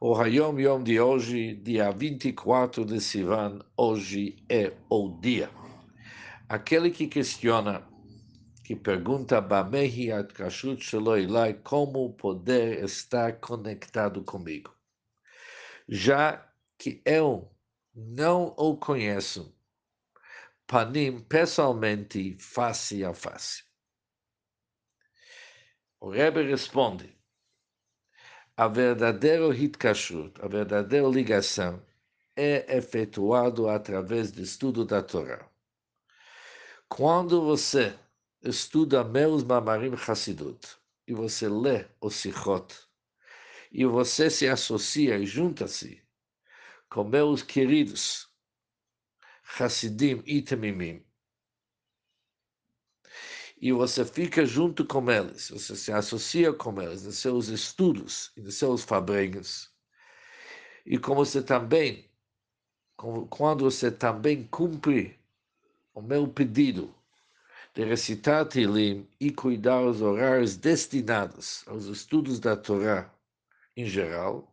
O Hayom Yom de hoje, dia 24 de Sivan, hoje é o dia. Aquele que questiona, que pergunta Bamehi Atkashut Sheloilai, como poder estar conectado comigo. Já que eu não o conheço, panim pessoalmente, face a face. O Rebbe responde, a verdadeira hitkashrut, a verdadeira ligação, é efetuado através do estudo da Torá. Quando você estuda meus mamarim Hassidut, e você lê o Sichot, e você se associa e junta-se com meus queridos Hassidim e Temimim, e você fica junto com eles, você se associa com eles nos seus estudos nos seus fabrenhos. E como você também, quando você também cumpre o meu pedido de recitar Tilim e cuidar os horários destinados aos estudos da Torá em geral,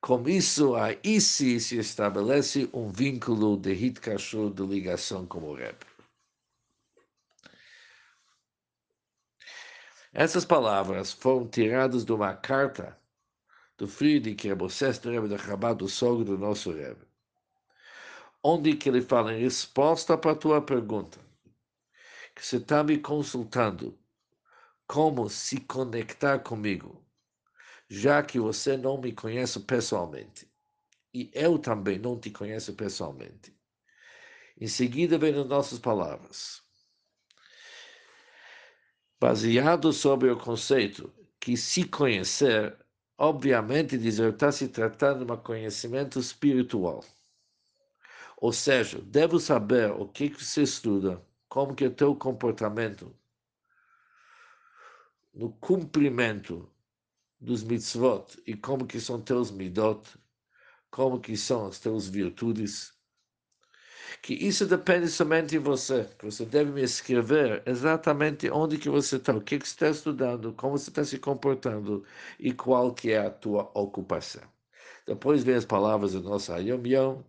com isso, aí se estabelece um vínculo de hitkashur, de ligação com o Rebbe. Essas palavras foram tiradas de uma carta do Friedrich Rebbe, o sexto Rebbe de Chabad, do sogro do nosso Rebbe, onde que ele fala em resposta para a tua pergunta, que você está me consultando. Como se conectar comigo, já que você não me conhece pessoalmente, e eu também não te conheço pessoalmente. Em seguida vem as nossas palavras baseado sobre o conceito que se conhecer, obviamente dizer está se tratando de um conhecimento espiritual. Ou seja, devo saber o que, que você estuda, como que é o teu comportamento no cumprimento dos mitzvot e como que são teus midot, como que são as tuas virtudes que isso depende somente de você, que você deve me escrever exatamente onde que você está, o que, que você está estudando, como você está se comportando e qual que é a tua ocupação. Depois vem as palavras do nosso Ayom Yom,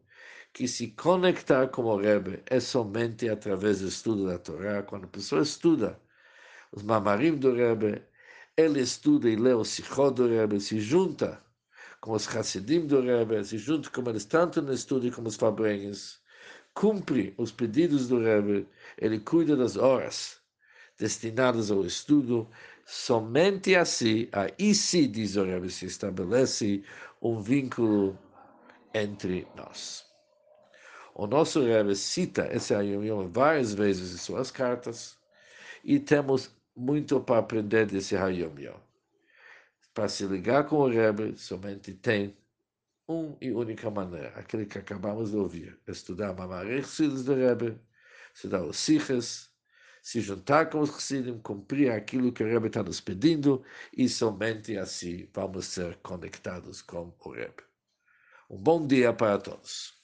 que se conectar com o Rebbe é somente através do estudo da Torá. Quando a pessoa estuda os mamarim do Rebbe, ele estuda e lê o Sichot do Rebbe, se junta com os Hassidim do Rebbe, se junta com eles tanto no estudo como os fabrenhos, cumpre os pedidos do Rebbe, ele cuida das horas destinadas ao estudo, somente assim, aí sim, diz o Rebbe, se estabelece um vínculo entre nós. O nosso Rebbe cita esse Ayom várias vezes em suas cartas e temos muito para aprender desse Hayom Yom. Para se ligar com o Rebbe, somente tem uma e única maneira, aquele que acabamos de ouvir, estudar Mamarech Silas do Rebbe, estudar os Sichas, se juntar com os Chassidim, cumprir aquilo que o Rebbe está nos pedindo, e somente assim vamos ser conectados com o Rebbe. Um bom dia para todos.